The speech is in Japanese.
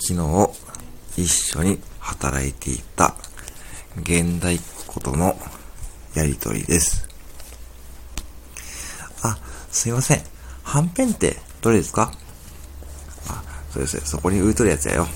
昨日一緒に働いていた現代っとのやりとりです。あ、すいません。はんぺんってどれですか？あ、そうですね。そこに浮いとるやつやよ。